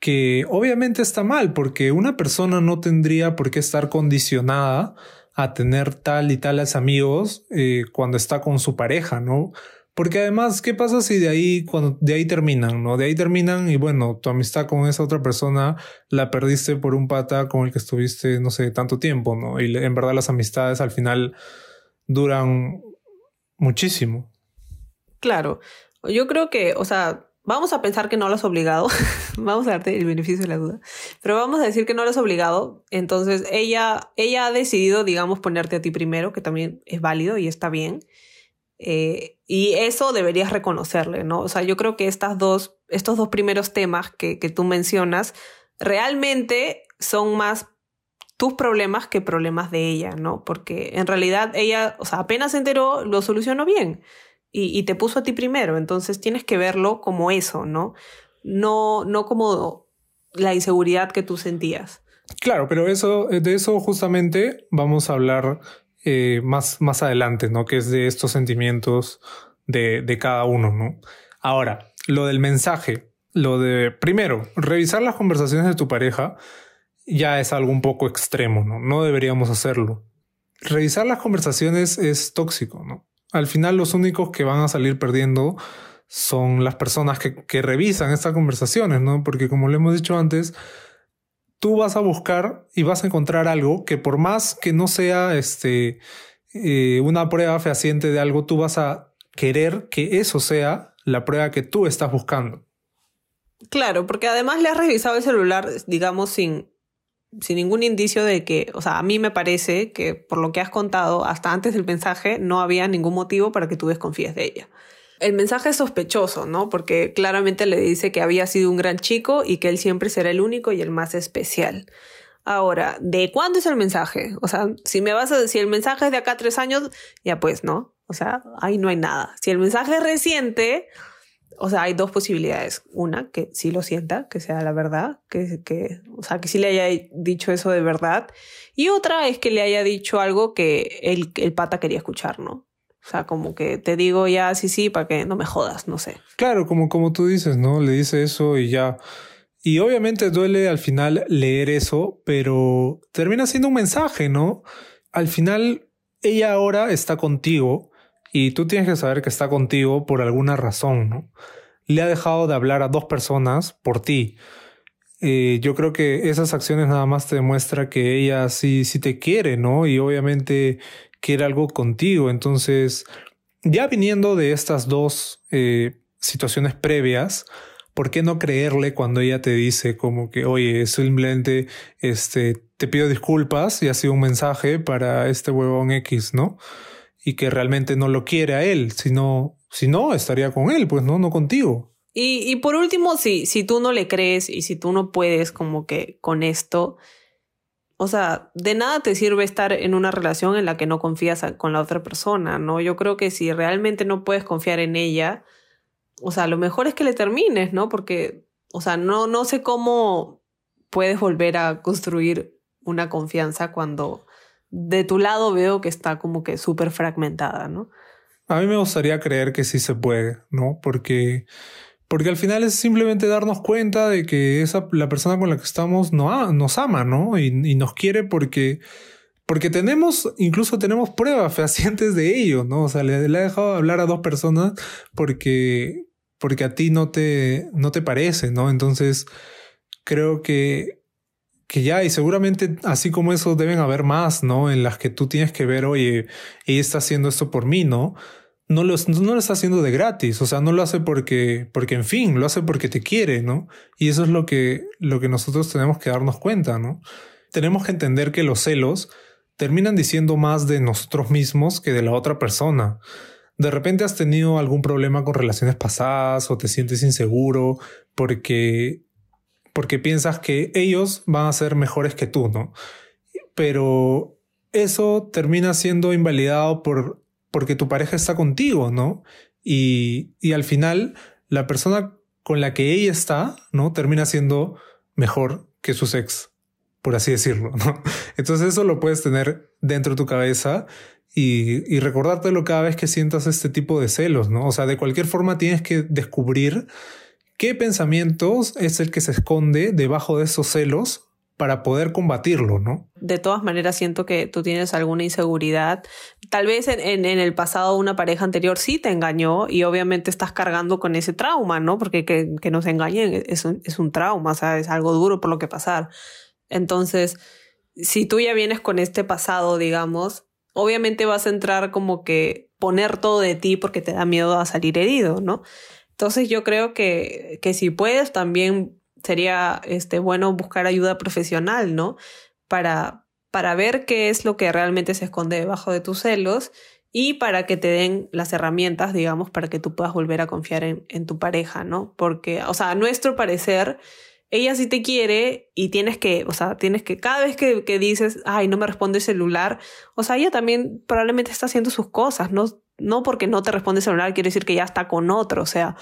que obviamente está mal porque una persona no tendría por qué estar condicionada a tener tal y tales amigos eh, cuando está con su pareja, ¿no? Porque además, ¿qué pasa si de ahí, cuando de ahí terminan, ¿no? De ahí terminan y bueno, tu amistad con esa otra persona la perdiste por un pata con el que estuviste, no sé, tanto tiempo, ¿no? Y en verdad las amistades al final duran muchísimo. Claro. Yo creo que, o sea, vamos a pensar que no lo has obligado. vamos a darte el beneficio de la duda. Pero vamos a decir que no lo has obligado. Entonces, ella, ella ha decidido, digamos, ponerte a ti primero, que también es válido y está bien. Eh, y eso deberías reconocerle, ¿no? O sea, yo creo que estas dos, estos dos primeros temas que, que tú mencionas realmente son más tus problemas que problemas de ella, ¿no? Porque en realidad ella, o sea, apenas se enteró, lo solucionó bien y, te puso a ti primero. Entonces tienes que verlo como eso, ¿no? No, no como la inseguridad que tú sentías. Claro, pero eso, de eso justamente vamos a hablar eh, más, más adelante, ¿no? Que es de estos sentimientos de, de cada uno, ¿no? Ahora, lo del mensaje, lo de, primero, revisar las conversaciones de tu pareja ya es algo un poco extremo, ¿no? No deberíamos hacerlo. Revisar las conversaciones es tóxico, ¿no? Al final los únicos que van a salir perdiendo son las personas que, revisan estas conversaciones, ¿no? Porque como le hemos dicho antes, tú vas a buscar y vas a encontrar algo que por más que no sea este, eh, una prueba fehaciente de algo, tú vas a querer que eso sea la prueba que tú estás buscando. Claro, porque además le has revisado el celular, digamos, sin, sin ningún indicio de que, o sea, a mí me parece que por lo que has contado, hasta antes del mensaje, no había ningún motivo para que tú desconfíes de ella el mensaje es sospechoso, ¿no? Porque claramente le dice que había sido un gran chico y que él siempre será el único y el más especial. Ahora, ¿de cuándo es el mensaje? O sea, si me vas a decir el mensaje es de acá tres años, ya pues, ¿no? O sea, ahí no hay nada. Si el mensaje es reciente, o sea, hay dos posibilidades. Una, que sí lo sienta, que sea la verdad, que, que, o sea, que sí le haya dicho eso de verdad. Y otra es que le haya dicho algo que el, el pata quería escuchar, ¿no? O sea, como que te digo ya sí, sí, para que no me jodas, no sé. Claro, como, como tú dices, ¿no? Le dice eso y ya. Y obviamente duele al final leer eso, pero termina siendo un mensaje, ¿no? Al final, ella ahora está contigo y tú tienes que saber que está contigo por alguna razón, ¿no? Le ha dejado de hablar a dos personas por ti. Eh, yo creo que esas acciones nada más te demuestra que ella sí, sí te quiere, ¿no? Y obviamente quiere algo contigo. Entonces, ya viniendo de estas dos eh, situaciones previas, ¿por qué no creerle cuando ella te dice como que, oye, simplemente este, te pido disculpas y ha sido un mensaje para este huevón X, ¿no? Y que realmente no lo quiere a él, sino, si no, estaría con él, pues no, no contigo. Y, y por último, si, si tú no le crees y si tú no puedes como que con esto, o sea, de nada te sirve estar en una relación en la que no confías con la otra persona, ¿no? Yo creo que si realmente no puedes confiar en ella, o sea, lo mejor es que le termines, ¿no? Porque, o sea, no, no sé cómo puedes volver a construir una confianza cuando de tu lado veo que está como que súper fragmentada, ¿no? A mí me gustaría creer que sí se puede, ¿no? Porque porque al final es simplemente darnos cuenta de que esa, la persona con la que estamos no, nos ama, ¿no? Y, nos quiere porque, porque tenemos, incluso tenemos pruebas fehacientes de ello, ¿no? O sea, le, le, ha dejado hablar a dos personas porque, porque a ti no te, no te parece, ¿no? Entonces, creo que, que ya, y seguramente así como eso deben haber más, ¿no? En las que tú tienes que ver, oye, ella está haciendo esto por mí, ¿no? no lo, no lo está haciendo de gratis, o sea, no lo hace porque, porque en fin, lo hace porque te quiere, ¿no? Y eso es lo que, lo que nosotros tenemos que darnos cuenta, ¿no? Tenemos que entender que los celos terminan diciendo más de nosotros mismos que de la otra persona. De repente has tenido algún problema con relaciones pasadas o te sientes inseguro porque, porque piensas que ellos van a ser mejores que tú, ¿no? Pero eso termina siendo invalidado por porque tu pareja está contigo, ¿no? Y, y al final la persona con la que ella está, ¿no? Termina siendo mejor que su ex. por así decirlo. Entonces eso lo puedes tener dentro de tu cabeza y, y, recordártelo cada vez que sientas este tipo de celos, ¿no? O sea, de cualquier forma tienes que descubrir qué pensamientos es el que se esconde debajo de esos celos para poder combatirlo, ¿no? De todas maneras, siento que tú tienes alguna inseguridad. Tal vez en, el pasado una pareja anterior sí te engañó y obviamente estás cargando con ese trauma, ¿no? Porque que, que nos engañen es un, es un trauma, o sea, es algo duro por lo que pasar. Entonces, si tú ya vienes con este pasado, digamos, obviamente vas a entrar como que poner todo de ti porque te da miedo a salir herido, ¿no? Entonces yo creo que, que si puedes también sería este, bueno buscar ayuda profesional, ¿no? Para, para ver qué es lo que realmente se esconde debajo de tus celos y para que te den las herramientas, digamos, para que tú puedas volver a confiar en, en tu pareja, ¿no? Porque, o sea, a nuestro parecer, ella sí te quiere y tienes que, o sea, tienes que, cada vez que, que, dices, ay, no me responde el celular, o sea, ella también probablemente está haciendo sus cosas, no, no porque no te responde el celular quiere decir que ya está con otro, o sea,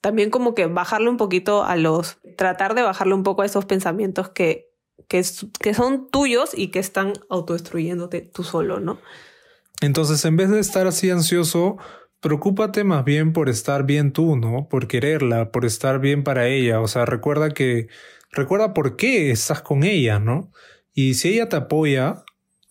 también como que bajarle un poquito a los, tratar de bajarle un poco a esos pensamientos que, que, son tuyos y que están autodestruyéndote tú solo, ¿no? Entonces, en vez de estar así ansioso, Preocúpate más bien por estar bien tú, ¿no? Por quererla, por estar bien para ella. O sea, recuerda que, recuerda por qué estás con ella, ¿no? Y si ella te apoya,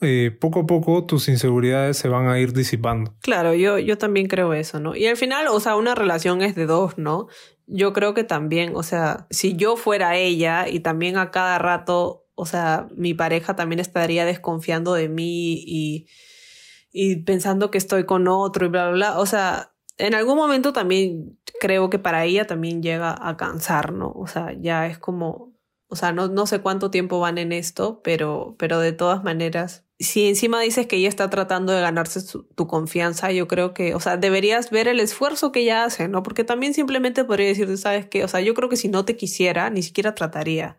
eh, poco a poco tus inseguridades se van a ir disipando. Claro, yo, yo también creo eso, ¿no? Y al final, o sea, una relación es de dos, ¿no? Yo creo que también, o sea, si yo fuera ella y también a cada rato, o sea, mi pareja también estaría desconfiando de mí y y pensando que estoy con otro y bla, bla, bla. O sea, en algún momento también creo que para ella también llega a cansar, ¿no? O sea, ya es como, o sea, no, no sé cuánto tiempo van en esto, pero, pero de todas maneras, si encima dices que ella está tratando de ganarse tu confianza, yo creo que, o sea, deberías ver el esfuerzo que ella hace, ¿no? Porque también simplemente podría decirte, ¿sabes qué? O sea, yo creo que si no te quisiera, ni siquiera trataría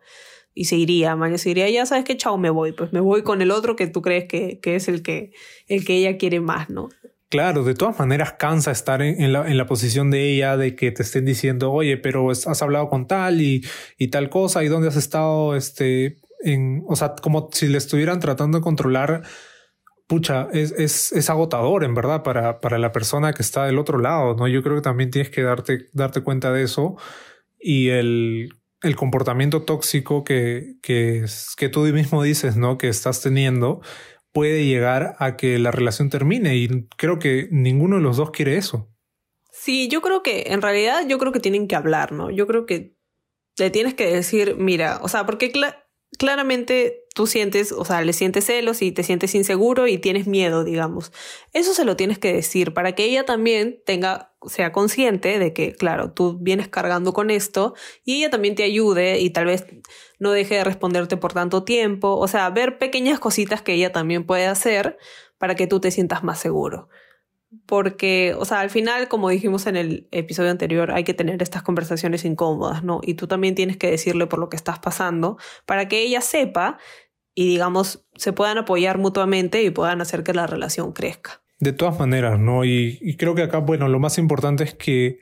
y se iría, man, se iría, ya sabes que chao, me voy, pues me voy con el otro que tú crees que, que es el que, el que ella quiere más, ¿no? Claro, de todas maneras cansa estar en, la, en, la, posición de ella, de que te estén diciendo, oye, pero has hablado con tal y, y tal cosa, y dónde has estado, este, en, o sea, como si le estuvieran tratando de controlar, pucha, es, es, es agotador, en verdad, para, para la persona que está del otro lado, ¿no? Yo creo que también tienes que darte, darte cuenta de eso y el el comportamiento tóxico que, que, que tú mismo dices, ¿no? Que estás teniendo puede llegar a que la relación termine y creo que ninguno de los dos quiere eso. Sí, yo creo que en realidad yo creo que tienen que hablar, ¿no? Yo creo que le tienes que decir, mira, o sea, porque claramente tú sientes, o sea, le sientes celos y te sientes inseguro y tienes miedo, digamos. Eso se lo tienes que decir para que ella también tenga, sea consciente de que, claro, tú vienes cargando con esto y ella también te ayude y tal vez no deje de responderte por tanto tiempo. O sea, ver pequeñas cositas que ella también puede hacer para que tú te sientas más seguro porque, o sea, al final, como dijimos en el episodio anterior, hay que tener estas conversaciones incómodas, ¿no? Y tú también tienes que decirle por lo que estás pasando para que ella sepa y, digamos, se puedan apoyar mutuamente y puedan hacer que la relación crezca. De todas maneras, ¿no? Y, creo que acá, bueno, lo más importante es que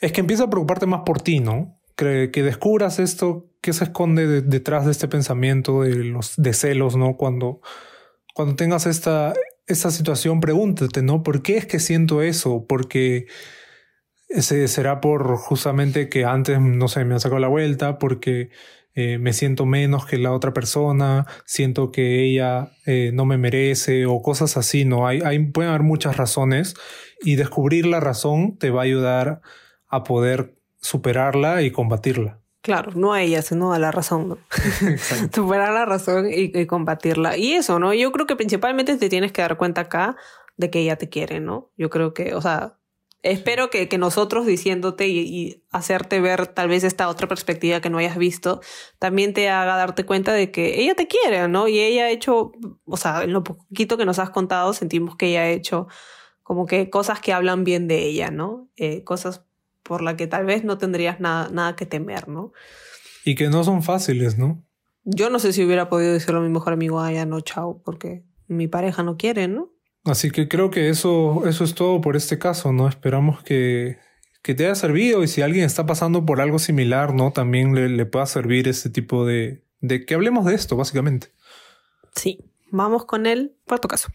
es que empieza a preocuparte más por ti, ¿no? Que, que descubras esto que se esconde detrás de este pensamiento de los de celos, ¿no? Cuando, cuando tengas esta, esa situación, pregúntate, ¿no? ¿Por qué es que siento eso? Porque ese será por justamente que antes, no sé, me han sacado la vuelta, porque eh, me siento menos que la otra persona, siento que ella eh, no me merece o cosas así, ¿no? Hay, hay, pueden haber muchas razones y descubrir la razón te va a ayudar a poder superarla y combatirla. Claro, no a ella, sino a la razón, ¿no? Superar la razón y, combatirla. Y eso, ¿no? Yo creo que principalmente te tienes que dar cuenta acá de que ella te quiere, ¿no? Yo creo que, o sea, espero que, que nosotros diciéndote y, y, hacerte ver tal vez esta otra perspectiva que no hayas visto, también te haga darte cuenta de que ella te quiere, ¿no? Y ella ha hecho, o sea, en lo poquito que nos has contado, sentimos que ella ha hecho como que cosas que hablan bien de ella, ¿no? Eh, cosas por la que tal vez no tendrías nada, nada que temer, ¿no? Y que no son fáciles, ¿no? Yo no sé si hubiera podido decirlo a mi mejor amigo, ah, ya no, chao, porque mi pareja no quiere, ¿no? Así que creo que eso, eso es todo por este caso, ¿no? Esperamos que, que te haya servido y si alguien está pasando por algo similar, ¿no? También le, le pueda servir este tipo de, de que hablemos de esto, básicamente. Sí, vamos con el cuarto caso.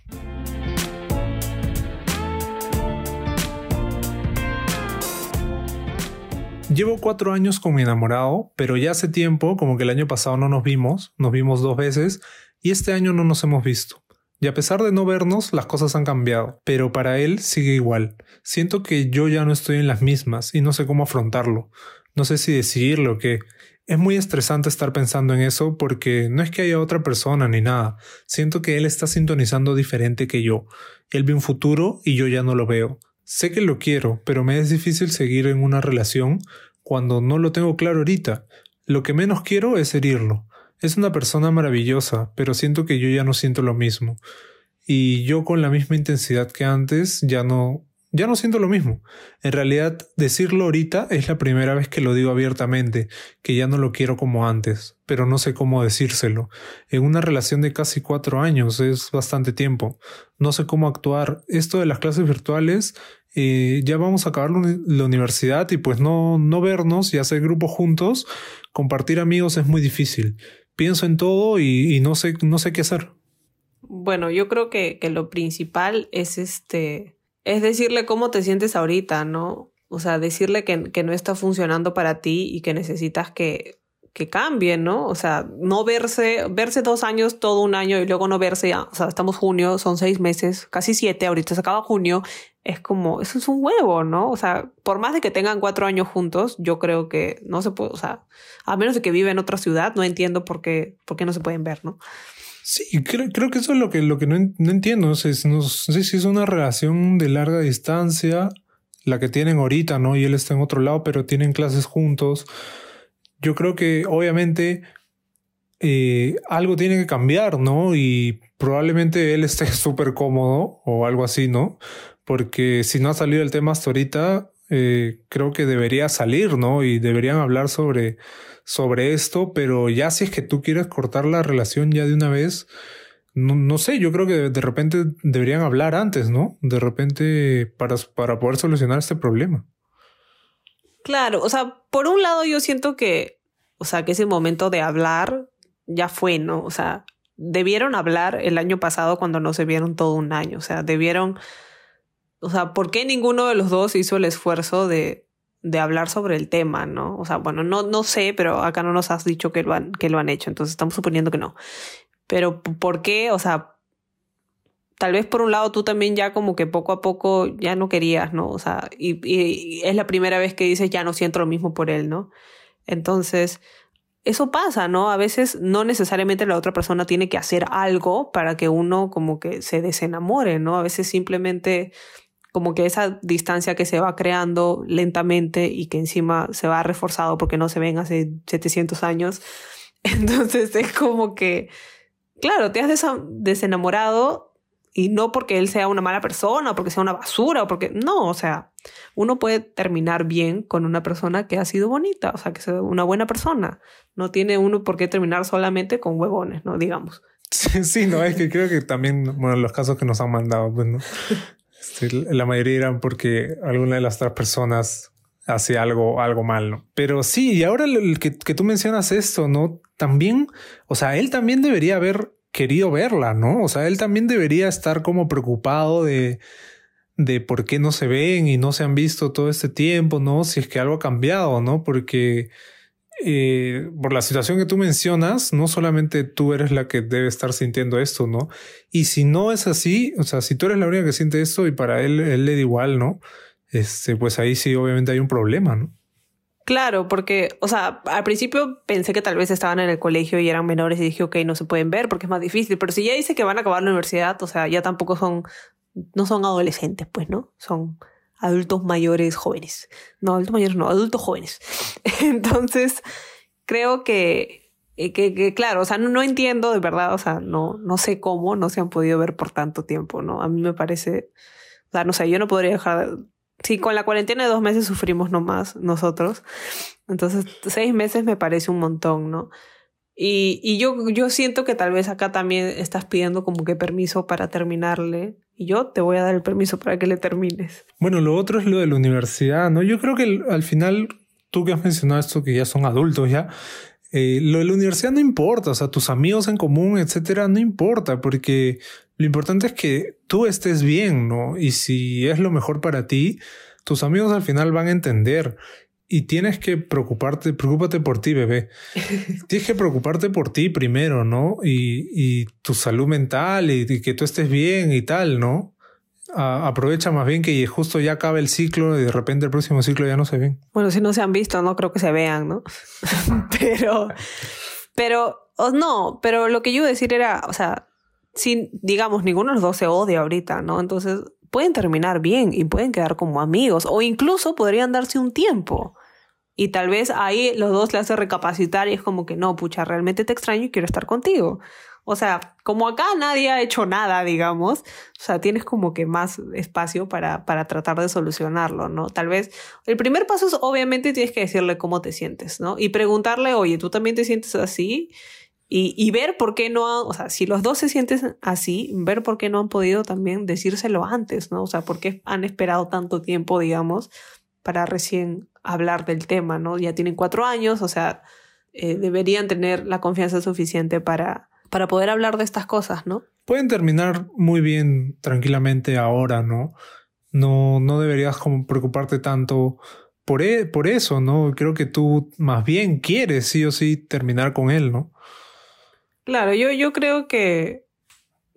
Llevo cuatro años con mi enamorado, pero ya hace tiempo, como que el año pasado no nos vimos, nos vimos dos veces, y este año no nos hemos visto. Y a pesar de no vernos, las cosas han cambiado, pero para él sigue igual. Siento que yo ya no estoy en las mismas y no sé cómo afrontarlo. No sé si decirlo o qué. Es muy estresante estar pensando en eso porque no es que haya otra persona ni nada. Siento que él está sintonizando diferente que yo. Él ve un futuro y yo ya no lo veo. Sé que lo quiero, pero me es difícil seguir en una relación cuando no lo tengo claro ahorita. Lo que menos quiero es herirlo. Es una persona maravillosa, pero siento que yo ya no siento lo mismo. Y yo con la misma intensidad que antes ya no ya no siento lo mismo. En realidad, decirlo ahorita es la primera vez que lo digo abiertamente, que ya no lo quiero como antes, pero no sé cómo decírselo. En una relación de casi cuatro años es bastante tiempo. No sé cómo actuar. Esto de las clases virtuales, eh, ya vamos a acabar la universidad y pues no, no vernos y hacer grupos juntos, compartir amigos es muy difícil. Pienso en todo y, no, sé, no sé qué hacer. Bueno, yo creo que, que lo principal es este es decirle cómo te sientes ahorita, ¿no? O sea, decirle que, que no está funcionando para ti y que necesitas que, que cambie, ¿no? O sea, no verse, verse dos años, todo un año y luego no verse, ya, o sea, estamos junio, son seis meses, casi siete, ahorita se acaba junio, es como, eso es un huevo, ¿no? O sea, por más de que tengan cuatro años juntos, yo creo que no se puede, o sea, a menos de que vive en otra ciudad, no entiendo por qué, por qué no se pueden ver, ¿no? Sí, creo, creo que eso es lo que, lo que no, entiendo. No sé, no sé si es una relación de larga distancia, la que tienen ahorita, ¿no? Y él está en otro lado, pero tienen clases juntos. Yo creo que obviamente eh, algo tiene que cambiar, ¿no? Y probablemente él esté súper cómodo o algo así, ¿no? Porque si no ha salido el tema hasta ahorita, eh, creo que debería salir, ¿no? Y deberían hablar sobre, sobre esto, pero ya si es que tú quieres cortar la relación ya de una vez, no, no sé, yo creo que de, repente deberían hablar antes, ¿no? De repente para, para poder solucionar este problema. Claro, o sea, por un lado yo siento que, o sea, que ese momento de hablar ya fue, ¿no? O sea, debieron hablar el año pasado cuando no se vieron todo un año, o sea, debieron, o sea, ¿por qué ninguno de los dos hizo el esfuerzo de, de hablar sobre el tema, ¿no? O sea, bueno, no, no sé, pero acá no nos has dicho que lo, han, que lo han hecho, entonces estamos suponiendo que no. Pero ¿por qué? O sea, tal vez por un lado tú también ya como que poco a poco ya no querías, ¿no? O sea, y, y, es la primera vez que dices ya no siento lo mismo por él, ¿no? Entonces, eso pasa, ¿no? A veces no necesariamente la otra persona tiene que hacer algo para que uno como que se desenamore, ¿no? A veces simplemente como que esa distancia que se va creando lentamente y que encima se va reforzado porque no se ven hace 700 años. Entonces es como que, claro, te has desenamorado y no porque él sea una mala persona o porque sea una basura o porque, no, o sea, uno puede terminar bien con una persona que ha sido bonita, o sea, que sea una buena persona. No tiene uno por qué terminar solamente con huevones, ¿no? Digamos. Sí, no, es que creo que también, bueno, los casos que nos han mandado, pues, ¿no? la mayoría eran porque alguna de las otras personas hace algo, algo mal. Pero sí, y ahora que, que, tú mencionas esto, ¿no? También, o sea, él también debería haber querido verla, ¿no? O sea, él también debería estar como preocupado de, de por qué no se ven y no se han visto todo este tiempo, ¿no? Si es que algo ha cambiado, ¿no? Porque eh, por la situación que tú mencionas, no solamente tú eres la que debe estar sintiendo esto, ¿no? Y si no es así, o sea, si tú eres la única que siente esto y para él, él le da igual, ¿no? Este, pues ahí sí, obviamente hay un problema, ¿no? Claro, porque, o sea, al principio pensé que tal vez estaban en el colegio y eran menores y dije, ok, no se pueden ver porque es más difícil, pero si ya dice que van a acabar la universidad, o sea, ya tampoco son, no son adolescentes, pues, ¿no? Son adultos mayores jóvenes. No, adultos mayores no, adultos jóvenes. Entonces, creo que, eh, que, que, claro, o sea, no, entiendo de verdad, o sea, no, no sé cómo no se han podido ver por tanto tiempo, ¿no? A mí me parece, o sea, no sé, yo no podría dejar, sí, con la cuarentena de dos meses sufrimos nomás nosotros, entonces seis meses me parece un montón, ¿no? Y, y yo, yo siento que tal vez acá también estás pidiendo como que permiso para terminarle y yo te voy a dar el permiso para que le termines. Bueno, lo otro es lo de la universidad, ¿no? Yo creo que al final, tú que has mencionado esto, que ya son adultos ya, eh, lo de la universidad no importa, o sea, tus amigos en común, etcétera, no importa, porque lo importante es que tú estés bien, ¿no? Y si es lo mejor para ti, tus amigos al final van a entender. Y tienes que preocuparte, preocúpate por ti, bebé. tienes que preocuparte por ti primero, ¿no? Y, y tu salud mental y, y, que tú estés bien y tal, ¿no? aprovecha más bien que justo ya acaba el ciclo y de repente el próximo ciclo ya no se ven. Bueno, si no se han visto, no creo que se vean, ¿no? pero, pero, no, pero lo que yo iba a decir era, o sea, si, digamos, ninguno de los dos se odia ahorita, ¿no? Entonces, pueden terminar bien y pueden quedar como amigos o incluso podrían darse un tiempo. Y tal vez ahí los dos le hace recapacitar y es como que no, pucha, realmente te extraño y quiero estar contigo. O sea, como acá nadie ha hecho nada, digamos, o sea, tienes como que más espacio para, para tratar de solucionarlo, ¿no? Tal vez el primer paso es obviamente tienes que decirle cómo te sientes, ¿no? Y preguntarle, oye, ¿tú también te sientes así? Y, y, ver por qué no, o sea, si los dos se sienten así, ver por qué no han podido también decírselo antes, ¿no? O sea, por qué han esperado tanto tiempo, digamos, para recién hablar del tema, ¿no? Ya tienen cuatro años, o sea, eh, deberían tener la confianza suficiente para, para poder hablar de estas cosas, ¿no? Pueden terminar muy bien tranquilamente ahora, ¿no? No, no deberías como preocuparte tanto por, e, por eso, ¿no? Creo que tú más bien quieres sí o sí terminar con él, ¿no? Claro, yo, yo creo que,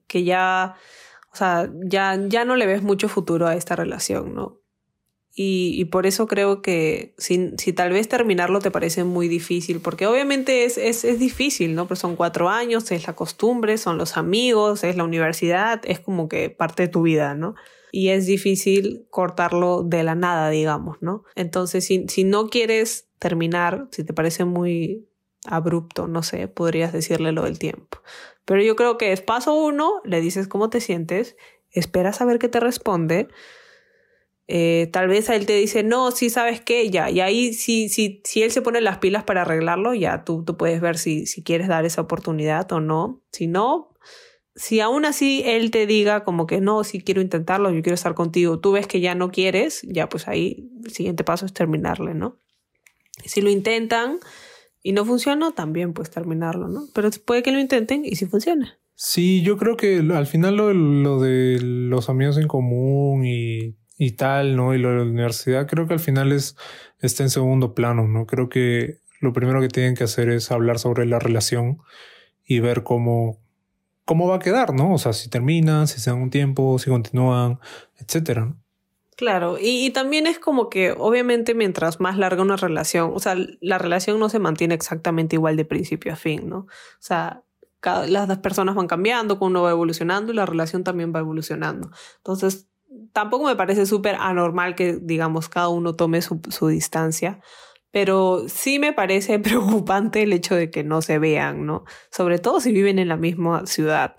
que ya, o sea, ya, ya no le ves mucho futuro a esta relación, ¿no? Y, por eso creo que si, si, tal vez terminarlo te parece muy difícil, porque obviamente es, es, es difícil, ¿no? Pero son cuatro años, es la costumbre, son los amigos, es la universidad, es como que parte de tu vida, ¿no? Y es difícil cortarlo de la nada, digamos, ¿no? Entonces, si, si no quieres terminar, si te parece muy abrupto, no sé, podrías decirle lo del tiempo. Pero yo creo que es paso uno, le dices cómo te sientes, esperas a ver qué te responde eh, tal vez a él te dice, no, sí, sabes qué, ya. Y ahí, si, si, si él se pone las pilas para arreglarlo, ya tú, tú puedes ver si, si quieres dar esa oportunidad o no. Si no, si aún así él te diga como que no, si quiero intentarlo, yo quiero estar contigo, tú ves que ya no quieres, ya pues ahí el siguiente paso es terminarle, ¿no? si lo intentan y no funciona, también pues terminarlo, ¿no? Pero puede que lo intenten y si funciona. Sí, yo creo que al final lo, lo de los amigos en común y y tal, ¿no? Y lo de la universidad creo que al final es, está en segundo plano, ¿no? Creo que lo primero que tienen que hacer es hablar sobre la relación y ver cómo, cómo va a quedar, ¿no? O sea, si terminan, si se dan un tiempo, si continúan, etcétera. Claro, y, también es como que obviamente mientras más larga una relación, o sea, la relación no se mantiene exactamente igual de principio a fin, ¿no? O sea, las dos personas van cambiando, uno va evolucionando y la relación también va evolucionando. Entonces, tampoco me parece súper anormal que, digamos, cada uno tome su, su, distancia, pero sí me parece preocupante el hecho de que no se vean, ¿no? Sobre todo si viven en la misma ciudad.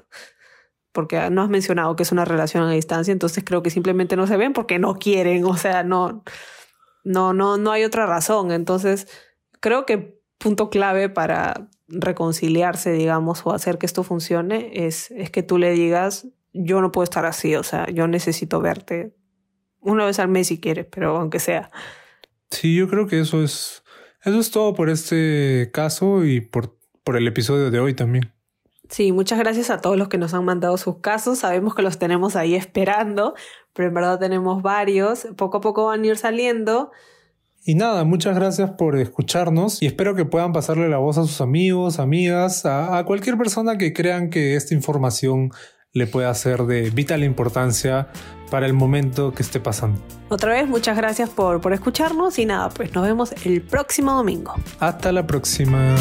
Porque no has mencionado que es una relación a distancia, entonces creo que simplemente no se ven porque no quieren, o sea, no, no, no, no hay otra razón. Entonces, creo que punto clave para reconciliarse, digamos, o hacer que esto funcione es, es que tú le digas, yo no puedo estar así, o sea, yo necesito verte una vez al mes si quieres, pero aunque sea. Sí, yo creo que eso es, eso es todo por este caso y por, por el episodio de hoy también. Sí, muchas gracias a todos los que nos han mandado sus casos. Sabemos que los tenemos ahí esperando, pero en verdad tenemos varios. Poco a poco van a ir saliendo. Y nada, muchas gracias por escucharnos y espero que puedan pasarle la voz a sus amigos, amigas, a, a cualquier persona que crean que esta información le pueda ser de vital importancia para el momento que esté pasando. Otra vez, muchas gracias por, por escucharnos y nada, pues nos vemos el próximo domingo. Hasta la próxima.